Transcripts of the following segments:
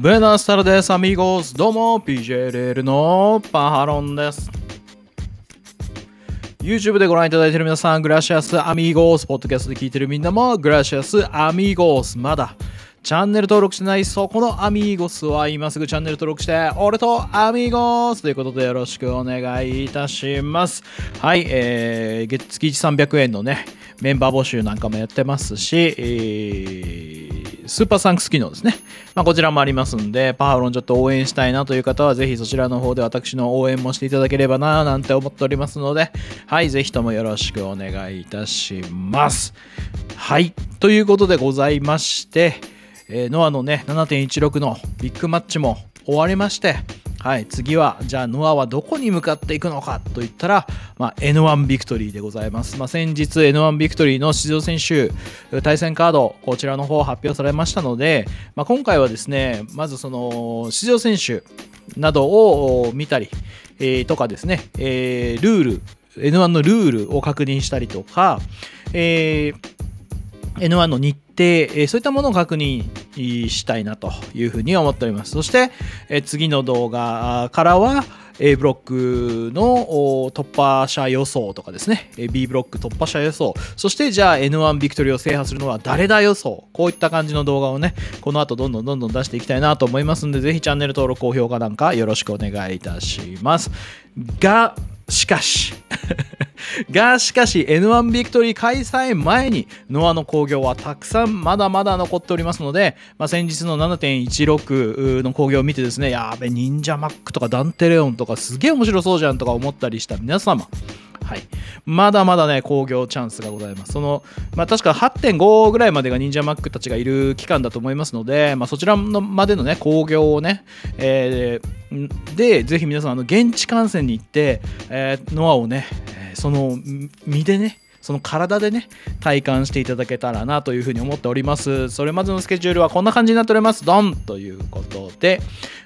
ベナスタルです、アミーゴス。どうも、PJLL のパハロンです。YouTube でご覧いただいている皆さん、グラシアスアミーゴス。ポッドキャストで聞いているみんなも、グラシアスアミーゴス。まだ、チャンネル登録してないそこのアミーゴスは今すぐチャンネル登録して、俺とアミーゴスということでよろしくお願いいたします。はい、えー、月月300円のね、メンバー募集なんかもやってますし、えースーパーサンクス機能ですね。まあ、こちらもありますんで、パワーロンちょっと応援したいなという方は、ぜひそちらの方で私の応援もしていただければな、なんて思っておりますので、はい、ぜひともよろしくお願いいたします。はい、ということでございまして、えーノアのね、7.16のビッグマッチも終わりまして、はい、次は、じゃあ、ノアはどこに向かっていくのかといったら、まあ、N1 ビクトリーでございます。まあ、先日 N1 ビクトリーの出場選手、対戦カード、こちらの方発表されましたので、まあ、今回はですね、まずその、出場選手などを見たり、えーとかですね、えールール、N1 のルールを確認したりとか、えー N1 の日程、えそういったものを確認したいなというふうに思っております。そして、え次の動画からは、A ブロックの突破者予想とかですね、B ブロック突破者予想、そしてじゃあ N1 ビクトリーを制覇するのは誰だ予想、こういった感じの動画をね、この後どんどんどんどん出していきたいなと思いますので、ぜひチャンネル登録、高評価なんかよろしくお願いいたします。が、しかし、がしかし N1 ビクトリー開催前にノアの興行はたくさんまだまだ残っておりますので、まあ、先日の7.16の興行を見てですねやーべ忍者マックとかダンテレオンとかすげえ面白そうじゃんとか思ったりした皆様はい、まだまだね、興行チャンスがございます。その、まあ、確か8.5ぐらいまでが忍者マックたちがいる期間だと思いますので、まあ、そちらのまでのね、興行をね、えーで、ぜひ皆さん、あの現地観戦に行って、えーノアをね、その身でね、その体でね、体感していただけたらなというふうに思っております。それまでのスケジュールはこんな感じになっております。ドンということで、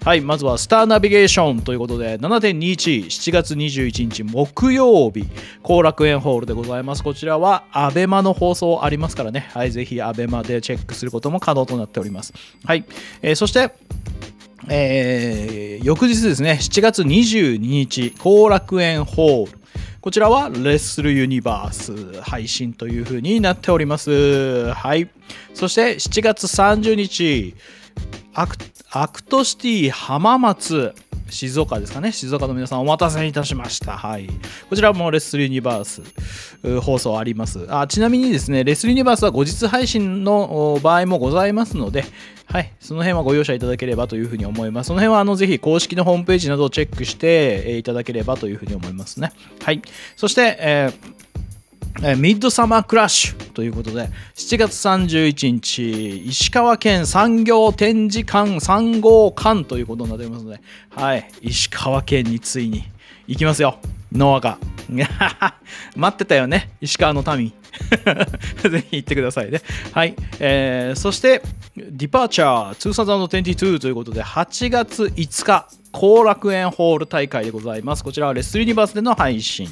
はい、まずはスターナビゲーションということで、7.21、7月21日木曜日、後楽園ホールでございます。こちらは、アベマの放送ありますからね、はい、ぜひアベマでチェックすることも可能となっております。はい、えーそして、えー翌日ですね、7月22日、後楽園ホール。こちらはレッスルユニバース配信という風になっております。はい。そして7月30日、アクアクトシティ浜松静岡ですかね静岡の皆さんお待たせいたしましたはいこちらもレッスルユニバース放送ありますあちなみにですねレッスルユニバースは後日配信の場合もございますのではい。その辺はご容赦いただければというふうに思います。その辺はあのぜひ公式のホームページなどをチェックして、いただければというふうに思いますね。はい。そして、えーえミッドサマークラッシュということで7月31日石川県産業展示館3号館ということになっておりますのではい。石川県についに行きますよ。ノアが。待ってたよね。石川の民。ぜひ行ってくださいね。はい、えーそしてディパーチャー2022ということで8月5日後楽園ホール大会でございます。こちらはレスユニバースでの配信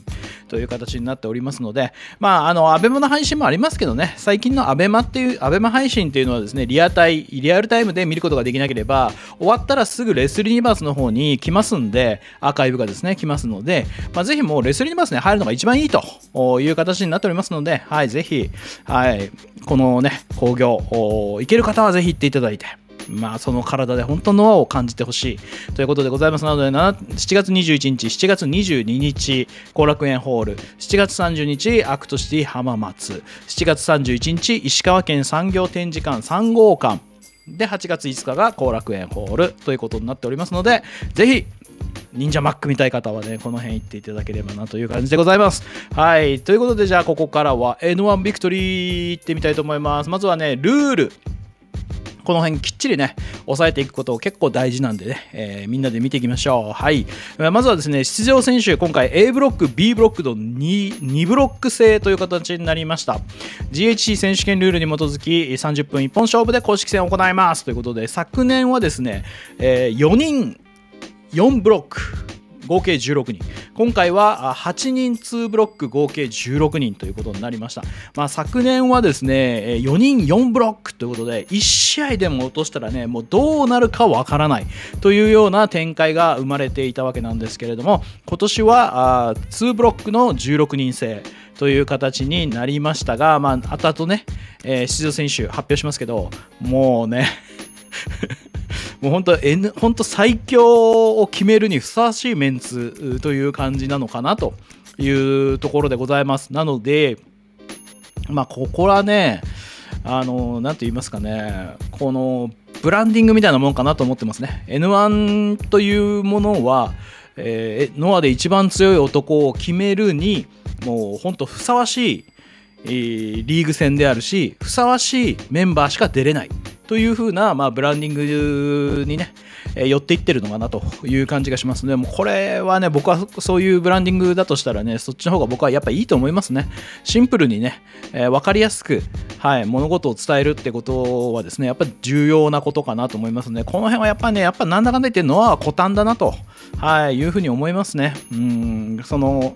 という形になっておりますので、まあ、あの、アベマの配信もありますけどね、最近のアベマっていう、アベマ配信っていうのはですね、リアタイ、リアルタイムで見ることができなければ、終わったらすぐレッスルユニバースの方に来ますんで、アーカイブがですね、来ますので、まあ、ぜひもうレッスルユニバースに入るのが一番いいという形になっておりますので、はい、ぜひ、はい、このね、興行、行ける方はぜひ行っていただいて、まあ、その体で本当のノアを感じてほしいということでございますなので、7月21日、7月22日、後楽園ホール、7月30日、アクトシティ浜松、7月31日、石川県産業展示館3号館、で、8月5日が後楽園ホールということになっておりますので、ぜひ、忍者マック見たい方はね、この辺行っていただければなという感じでございます。はい。ということで、じゃあ、ここからは N1 ビクトリー行ってみたいと思います。まずはね、ルール。この辺きっちりね、押さえていくこと結構大事なんでね、えーみんなで見ていきましょう。はい。まずはですね、出場選手、今回 A ブロック、B ブロックの 2, 2ブロック制という形になりました。GHC 選手権ルールに基づき、30分一本勝負で公式戦を行いますということで、昨年はですね、えー4人、4ブロック、合計16人。今回は8人2ブロック合計16人ということになりました、まあ、昨年はですね4人4ブロックということで1試合でも落としたらねもうどうなるかわからない。というような展開が生まれていたわけなんですけれども今年は2ブロックの16人制という形になりましたが、まあ、後々ね、えー、出場選手発表しますけどもうねもう本当、N、本当最強を決めるにふさわしいメンツという感じなのかなというところでございます。なので、まあ、ここはね、あの、なんて言いますかね、このブランディングみたいなもんかなと思ってますね。N1 というものは、えー、ノアで一番強い男を決めるに、もう本当ふさわしい、え、リーグ戦であるし、ふさわしいメンバーしか出れない。というふうな、まあ、ブランディングにね、え、寄っていってるのかなという感じがしますね。もこれはね、僕はそういうブランディングだとしたらね、そっちの方が僕はやっぱいいと思いますね。シンプルにね、えー、分かりやすく、はい、物事を伝えるってことはですね、やっぱり重要なことかなと思いますね。この辺はやっぱね、やっぱなんだかんだ言ってのは古典だなと、はい、いうふうに思いますね。うん、その、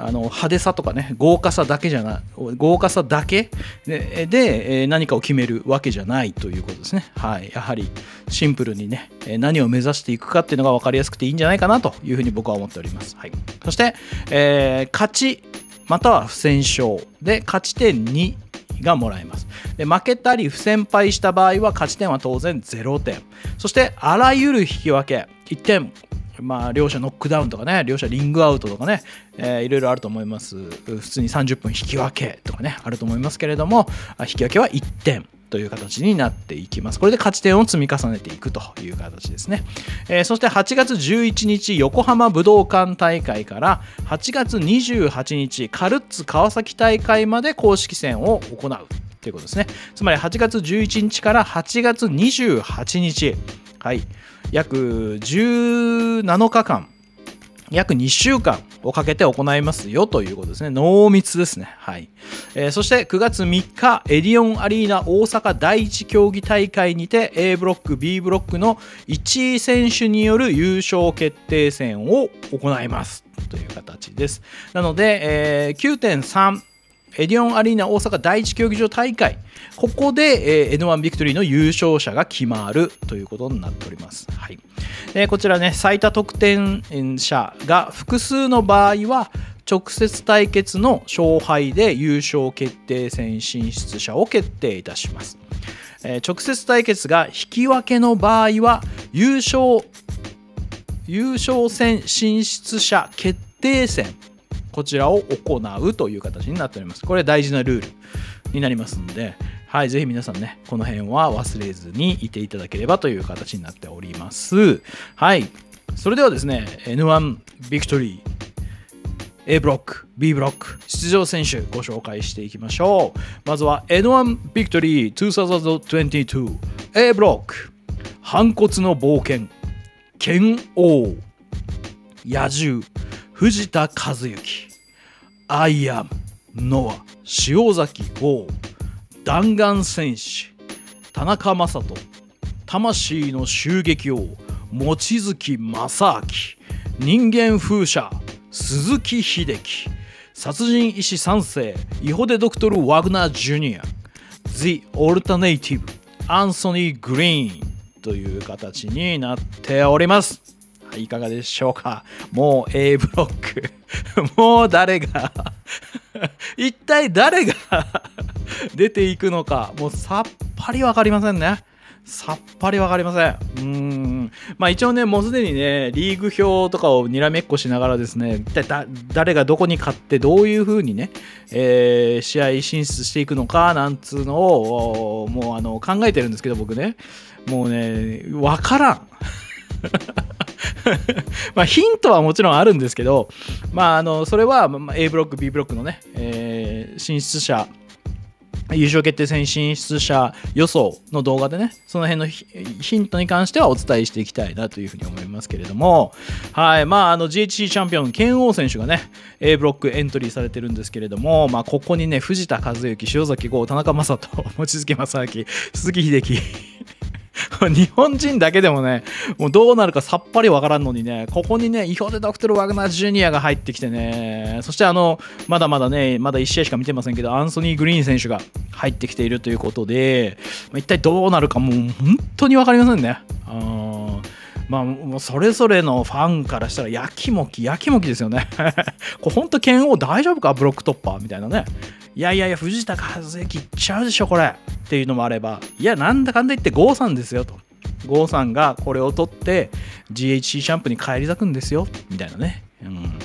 あの派手さとかね豪華さだけじゃない豪華さだけ？でで何かを決めるわけじゃないということですね。はい。やはりシンプルにね何を目指していくかっていうのが分かりやすくていいんじゃないかなというふうに僕は思っております、はい、そして、えー、勝ちまたは不戦勝。で勝ち点2がもらえます。で負けたり不戦敗した場合は勝ち点は当然0点。そしてあらゆる引き分け。1点まあ、両者ノックダウンとかね、両者リングアウトとかね、えー、いろいろあると思います。普通に30分引き分けとかね、あると思いますけれども、引き分けは1点。という形になっていきます。これで勝ち点を積み重ねていくという形ですね。えー、そして8月11日、横浜武道館大会から8月28日、カルッツ川崎大会まで公式戦を行うということですね。つまり8月11日から8月28日、はい、約17日間、約2週間をかけて行いますよということですね。濃密ですね。はい。えー、そして9月3日、エディオンアリーナ大阪第一競技大会にて A ブロック、B ブロックの1位選手による優勝決定戦を行いますという形です。なので、えー、9.3エディオンアリーナ大阪第一競技場大会、ここで、えー、N1 ビクトリーの優勝者が決まるということになっております。はいえー、こちらね、最多得点者が複数の場合は、直接対決の勝敗で優勝決定戦進出者を決定いたします。えー、直接対決が引き分けの場合は、優勝、優勝戦進出者決定戦こちらを行うという形になっております。これ大事なルールになりますので、はい、ぜひ皆さんね、この辺は忘れずにいていただければという形になっております。はい、それではですね、N1 ビクトリー A ブロック、B ブロック、出場選手ご紹介していきましょう。まずは N1 ビクトリー2022 A ブロック、反骨の冒険、剣王、野獣、藤田和幸アイアンノア塩崎豪弾丸戦士田中将人魂の襲撃王望月正明人間風車鈴木秀樹殺人医師三世イホデドクトル・ワグナー・ジュニア The Alternative アンソニー・グリーンという形になっております。いかがでしょうか？もう A ブロック。もう誰が？一体誰が？出ていくのか？もうさっぱり分かりませんね。さっぱり分かりません。うん。まあ一応ね、もうすでにね、リーグ表とかをにらめっこしながらですね、一体誰がどこに勝ってどういう風にね、えー、試合進出していくのかなんつうのを、もうあの考えてるんですけど、僕ね、もうね、分からん。まあヒントはもちろんあるんですけど、まあ、あのそれは A ブロック B ブロックのね、えー、進出者優勝決定戦進出者予想の動画でね、その辺のヒントに関してはお伝えしていきたいなというふうに思いますけれども、はい、まあ、あの GHC チャンピオン、剣王選手がね、A ブロックエントリーされてるんですけれども、まあ、ここにね、藤田和幸、塩崎豪、田中将人、望月正明、鈴木秀樹、日本人だけでもね、もうどうなるかさっぱりわからんのにね、ここにね、イホデ・ドクトル・ワグナー・ジュニアが入ってきてね、そしてあの、まだまだね、まだ1試合しか見てませんけど、アンソニー・グリーン選手が入ってきているということで、ま、一体どうなるかもう本当に分かりませんね。うんまあ、もうそれぞれのファンからしたらやきもきやきもきですよね。これ本当剣王大丈夫か？ブロック突破みたいなね。いやいやいや藤田和之いっちゃうでしょこれっていうのもあればいやなんだかんだ言って郷さんですよと。郷さんがこれを取って GHC シャンプーに返り咲くんですよみたいなね。うん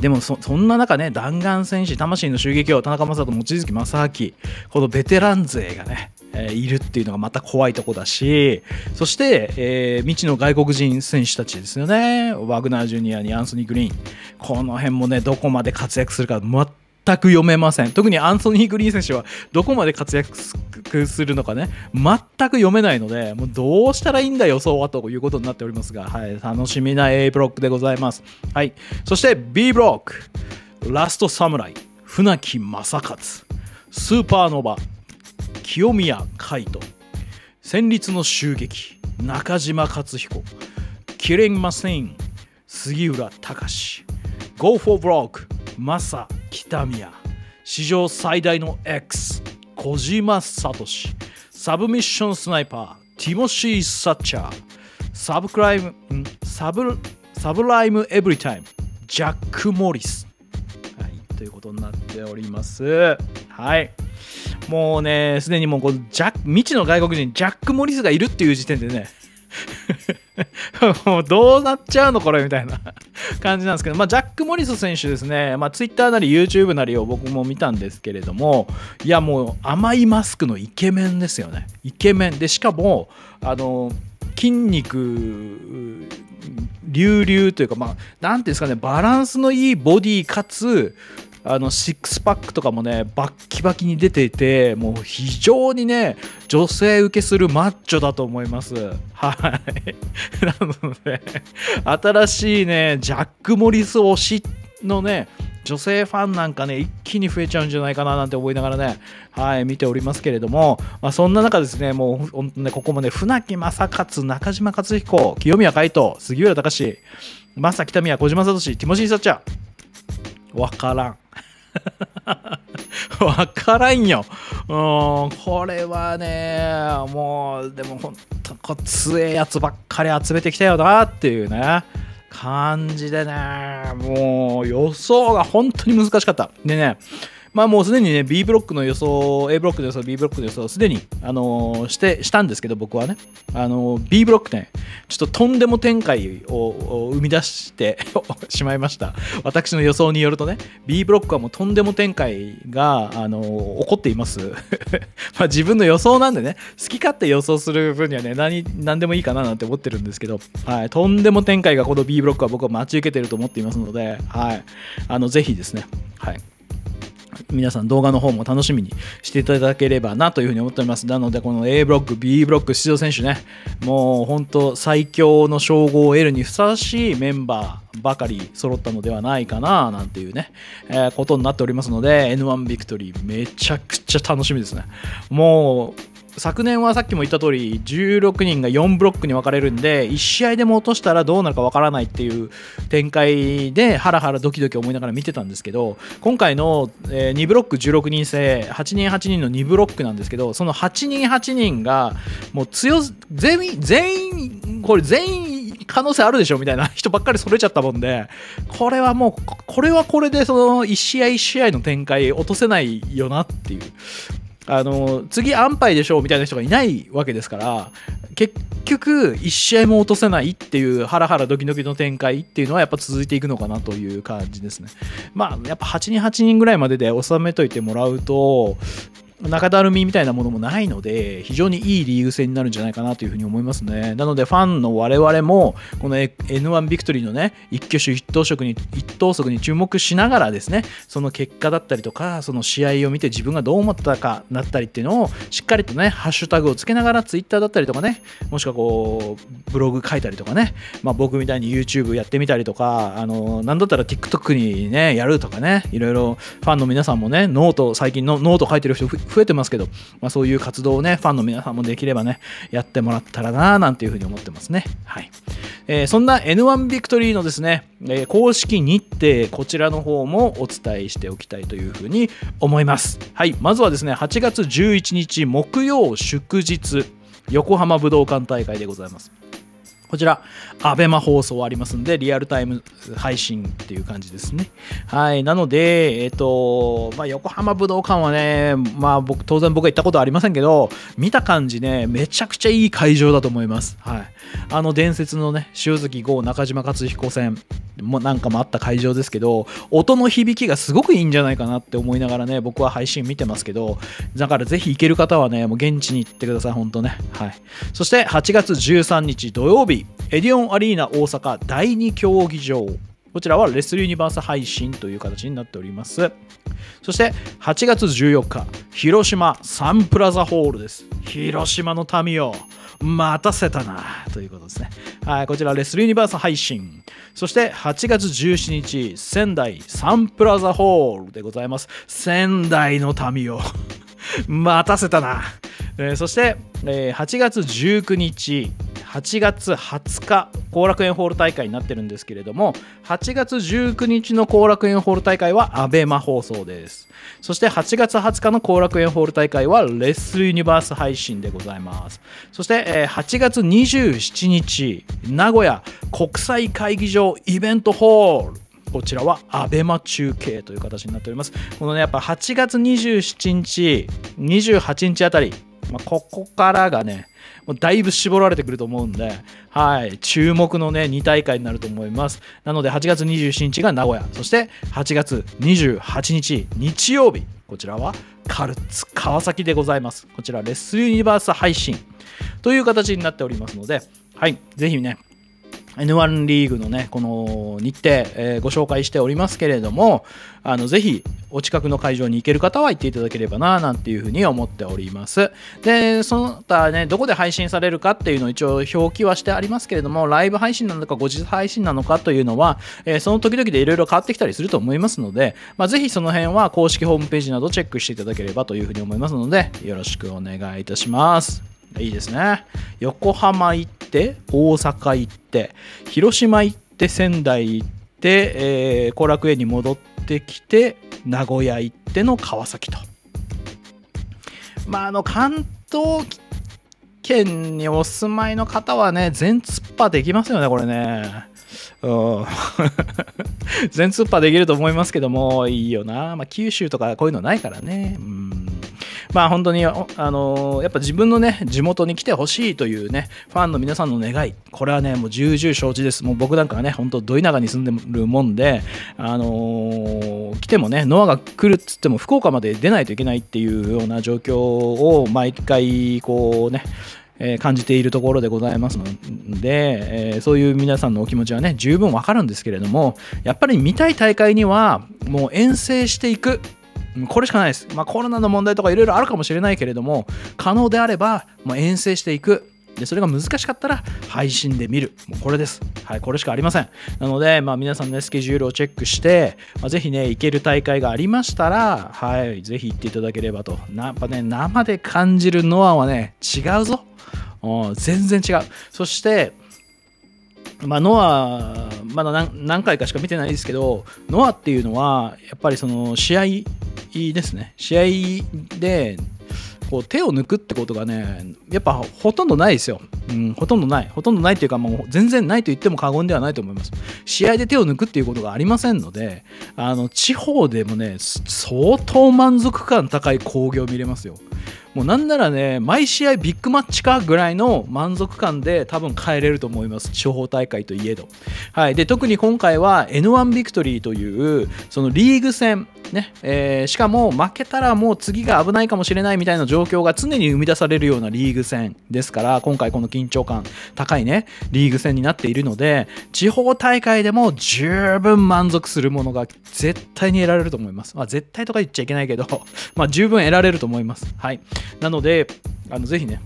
でもそんな中ね、弾丸戦士、魂の襲撃を田中将人、望月正明、このベテラン勢がね、え、いるっていうのがまた怖いとこだし、そして、えー、未知の外国人選手たちですよね。ワグナージュニアにアンソニー・グリーン。この辺もね、どこまで活躍するか全く読めません。特にアンソニー・グリーン選手はどこまで活躍するのかね、全く読めないので、もうどうしたらいいんだ予想はということになっておりますが、はい、楽しみな A ブロックでございます。はい。そして B ブロック、ラストサムライ、船木誠勝、スーパーノバ、清宮海斗。戦慄の蹴撃。中嶋勝彦。 Killing Machine 杉浦貴。Go for Broke マサ北宮。史上最大の X 小島聡。サブミッションスナイパー。ティモシー・サッチャー。サブクライムサブサブライム・エブリタイム。ジャック・モリス、はい、ということになっております。はい。もうね、すでにもうこうジャ未知の外国人、ジャック・モリスがいるっていう時点でね、もうどうなっちゃうのこれみたいな 感じなんですけど、まあ、ジャック・モリス選手ですね、まあ、Twitter なり YouTube なりを僕も見たんですけれども、いやもう甘いマスクのイケメンですよね。イケメン。で、しかも、あの、筋肉、隆々というか、まあ、なんていうんですかね、バランスのいいボディかつ、あのシックスパックとかもねバッキバキに出ていてもう非常にね女性受けするマッチョだと思います。はい。なので新しいねジャック・モリス推しのね女性ファンなんかね一気に増えちゃうんじゃないかななんて思いながらねはい見ておりますけれども、まあ、そんな中ですねもう本当ねここもね船木正勝中島克彦清宮海斗杉浦隆正北宮小島聡ティモシー・サッチャー。わからん わからんよ。うん、これはね、もう、でも本当、こ強えやつばっかり集めてきたよなっていうね、感じでね、もう予想が本当に難しかった。でね、まあもうすでにね、B ブロックの予想、A ブロックの予想、B ブロックの予想、すでに、あのー、して、したんですけど、僕はね、あのー、B ブロックね、ちょっととんでも展開を生み出して しまいました。私の予想によるとね、B ブロックはもうとんでも展開が、あのー、起こっています。まあ自分の予想なんでね、好き勝手予想する分にはね、何、何でもいいかななんて思ってるんですけど、はい、とんでも展開がこの B ブロックは僕は待ち受けてると思っていますので、はい、あの、ぜひですね、はい。皆さん動画の方も楽しみにしていただければなというふうに思っております。なので、この A ブロック、B ブロック出場選手ね、もう本当最強の称号を得るにふさわしいメンバーばかり揃ったのではないかな、なんていうね、えー、ことになっておりますので、N1 ビクトリーめちゃくちゃ楽しみですね。もう、昨年はさっきも言った通り16人が4ブロックに分かれるんで1試合でも落としたらどうなるか分からないっていう展開でハラハラドキドキ思いながら見てたんですけど今回の2ブロック16人制8人8人の2ブロックなんですけどその8人8人がもう強全員全員これ全員可能性あるでしょみたいな人ばっかり揃えちゃったもんでこれはもうこれはこれでその1試合1試合の展開落とせないよなっていう。あの次安牌でしょうみたいな人がいないわけですから結局1試合も落とせないっていうハラハラドキドキの展開っていうのはやっぱ続いていくのかなという感じですね。まあやっぱ8人8人ぐらいまでで収めといてもらうと中だるみみたいなものもないので、非常にいいリーグ戦になるんじゃないかなというふうに思いますね。なので、ファンの我々も、この N1 ビクトリーのね、一挙手一投足に、一投足に注目しながらですね、その結果だったりとか、その試合を見て自分がどう思ったかだったりっていうのを、しっかりとね、ハッシュタグをつけながら、ツイッターだったりとかね、もしくはこう、ブログ書いたりとかね、まあ、僕みたいに YouTube やってみたりとか、あの、なんだったら TikTok にね、やるとかね、いろいろファンの皆さんもね、ノート、最近のノート書いてる人増えてますけど、まあ、そういう活動をね、ファンの皆さんもできればね、やってもらったらな、なんていうふうに思ってますね。はい。えー、そんな N1 ビクトリーのですね、えー、公式日程、こちらの方もお伝えしておきたいというふうに思います。はい。まずはですね、8月11日木曜祝日、横浜武道館大会でございます。こちら、アベマ放送ありますんで、リアルタイム配信っていう感じですね。はい。なので、えっ、と、まあ、横浜武道館はね、まあ、僕、当然僕は行ったことはありませんけど、見た感じね、めちゃくちゃいい会場だと思います。はい。あの伝説のね、塩月号中島勝彦戦もなんかもあった会場ですけど、音の響きがすごくいいんじゃないかなって思いながらね、僕は配信見てますけど、だからぜひ行ける方はね、もう現地に行ってください、本当ね。はい。そして8月13日土曜日、エディオンアリーナ大阪第2競技場。こちらはレスルユニバース配信という形になっております。そして8月14日、広島サンプラザホールです。広島の民よ。待たせたなということですね。はい、こちらレスリーユニバース配信。そして8月17日、仙台サンプラザホールでございます。仙台の民を 待たせたな。えー、そして、えー、8月19日、8月20日後楽園ホール大会になってるんですけれども8月19日の後楽園ホール大会は ABEMA 放送です。そして8月20日の後楽園ホール大会はレッスルユニバース配信でございます。そして、8月27日名古屋国際会議場イベントホール。こちらは ABEMA 中継という形になっております。このね、やっぱ8月27日、28日あたり、まあ、ここからがね、もうだいぶ絞られてくると思うんで、はい、注目のね、2大会になると思います。なので、8月27日が名古屋、そして8月28日、日曜日、こちらはカルツ川崎でございます。こちら、レッスンユニバース配信という形になっておりますので、はい、ぜひね、N1 リーグのね、この日程、えー、ご紹介しておりますけれども、あの、ぜひ、お近くの会場に行ける方は行っていただければな、なんていうふうに思っております。で、その他ね、どこで配信されるかっていうのを一応表記はしてありますけれども、ライブ配信なのか、後日配信なのかというのは、えー、その時々でいろいろ変わってきたりすると思いますので、まあ、ぜひその辺は公式ホームページなどチェックしていただければというふうに思いますので、よろしくお願いいたします。いいですね。横浜行って、大阪行って、広島行って、仙台行って、えー、後楽園に戻ってきて、名古屋行っての川崎と。まあ、あの、関東県にお住まいの方はね、全突破できますよね、これね。うん。全突破できると思いますけども、いいよな。まあ、九州とかこういうのないからね。うんまあ本当に、あのー、やっぱ自分のね、地元に来てほしいというね、ファンの皆さんの願い、これはね、もう重々承知です。もう僕なんかはね、本当ど田舎に住んでるもんで、あのー、来てもね、ノアが来るっつっても福岡まで出ないといけないっていうような状況を毎回、こうね、えー、感じているところでございますので、えー、そういう皆さんのお気持ちはね十分わかるんですけれどもやっぱり見たい大会にはもう遠征していくこれしかないです。まあ、コロナの問題とかいろいろあるかもしれないけれども、可能であれば、もう遠征していく。で、それが難しかったら配信で見る。もうこれです。はい、これしかありません。なので、まあ皆さんね、スケジュールをチェックして、まあ、ぜひね、行ける大会がありましたら、はい、ぜひ行っていただければと。やっぱね、生で感じるノアはね、違うぞ。全然違う。そして、まあ、ノア、まだ何回かしか見てないですけど、ノアっていうのは、やっぱりその試合ですね。試合で、こう手を抜くってことがね、やっぱほとんどないですよ。うん、ほとんどない。ほとんどないというか、もう全然ないと言っても過言ではないと思います。試合で手を抜くっていうことがありませんので、あの、地方でもね、相当満足感高い興行見れますよ。もうなんならね、毎試合ビッグマッチかぐらいの満足感で多分帰れると思います。地方大会といえど。はい。で、特に今回は N1 ビクトリーという、そのリーグ戦、ね、えー、しかも負けたらもう次が危ないかもしれないみたいな状況が常に生み出されるようなリーグ戦ですから、今回この緊張感高いね、リーグ戦になっているので、地方大会でも十分満足するものが絶対に得られると思います。まあ、絶対とか言っちゃいけないけど、まあ、十分得られると思います。はい。なので、あのぜひね、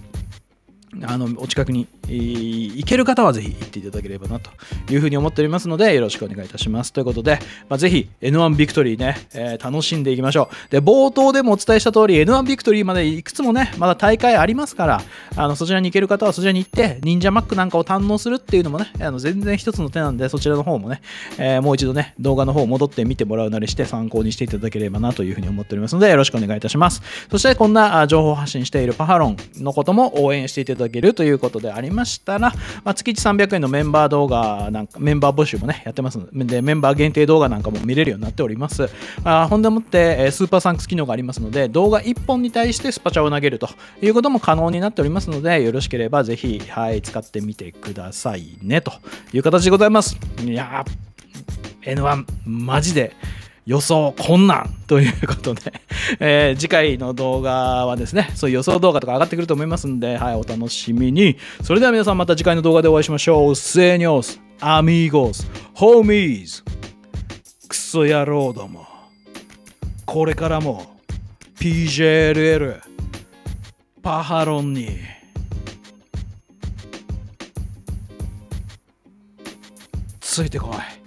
あのお近くに、行ける方はぜひ行っていただければなというふうに思っておりますのでよろしくお願いいたします。ということで、まあ、ぜひ N1 ビクトリーね、えー楽しんでいきましょう。で冒頭でもお伝えした通り N1 ビクトリーまでいくつもねまだ大会ありますからあのそちらに行ける方はそちらに行って忍者マックなんかを堪能するっていうのもねあの全然一つの手なんでそちらの方もね、えーもう一度ね動画の方戻って見てもらうなりして参考にしていただければなというふうに思っておりますのでよろしくお願いいたします。そしてこんな情報発信しているパハロンのことも応援していただだけるということでありましたら、まあ、月1 300円のメンバー動画なんかメンバー募集もねやってますのでメンバー限定動画なんかも見れるようになっております。あほんでもって、えスーパーサンクス機能がありますので動画1本に対してスパチャを投げるということも可能になっておりますのでよろしければぜひ、はい、使ってみてくださいねという形でございます。いやー N1 マジで予想困難ということで、えー次回の動画はですねそういう予想動画とか上がってくると思いますんで、はい、お楽しみに。それでは皆さんまた次回の動画でお会いしましょう。セニョスアミーゴスホーミーズクソ野郎ども。これからも PJLL パハロンに。ついてこい。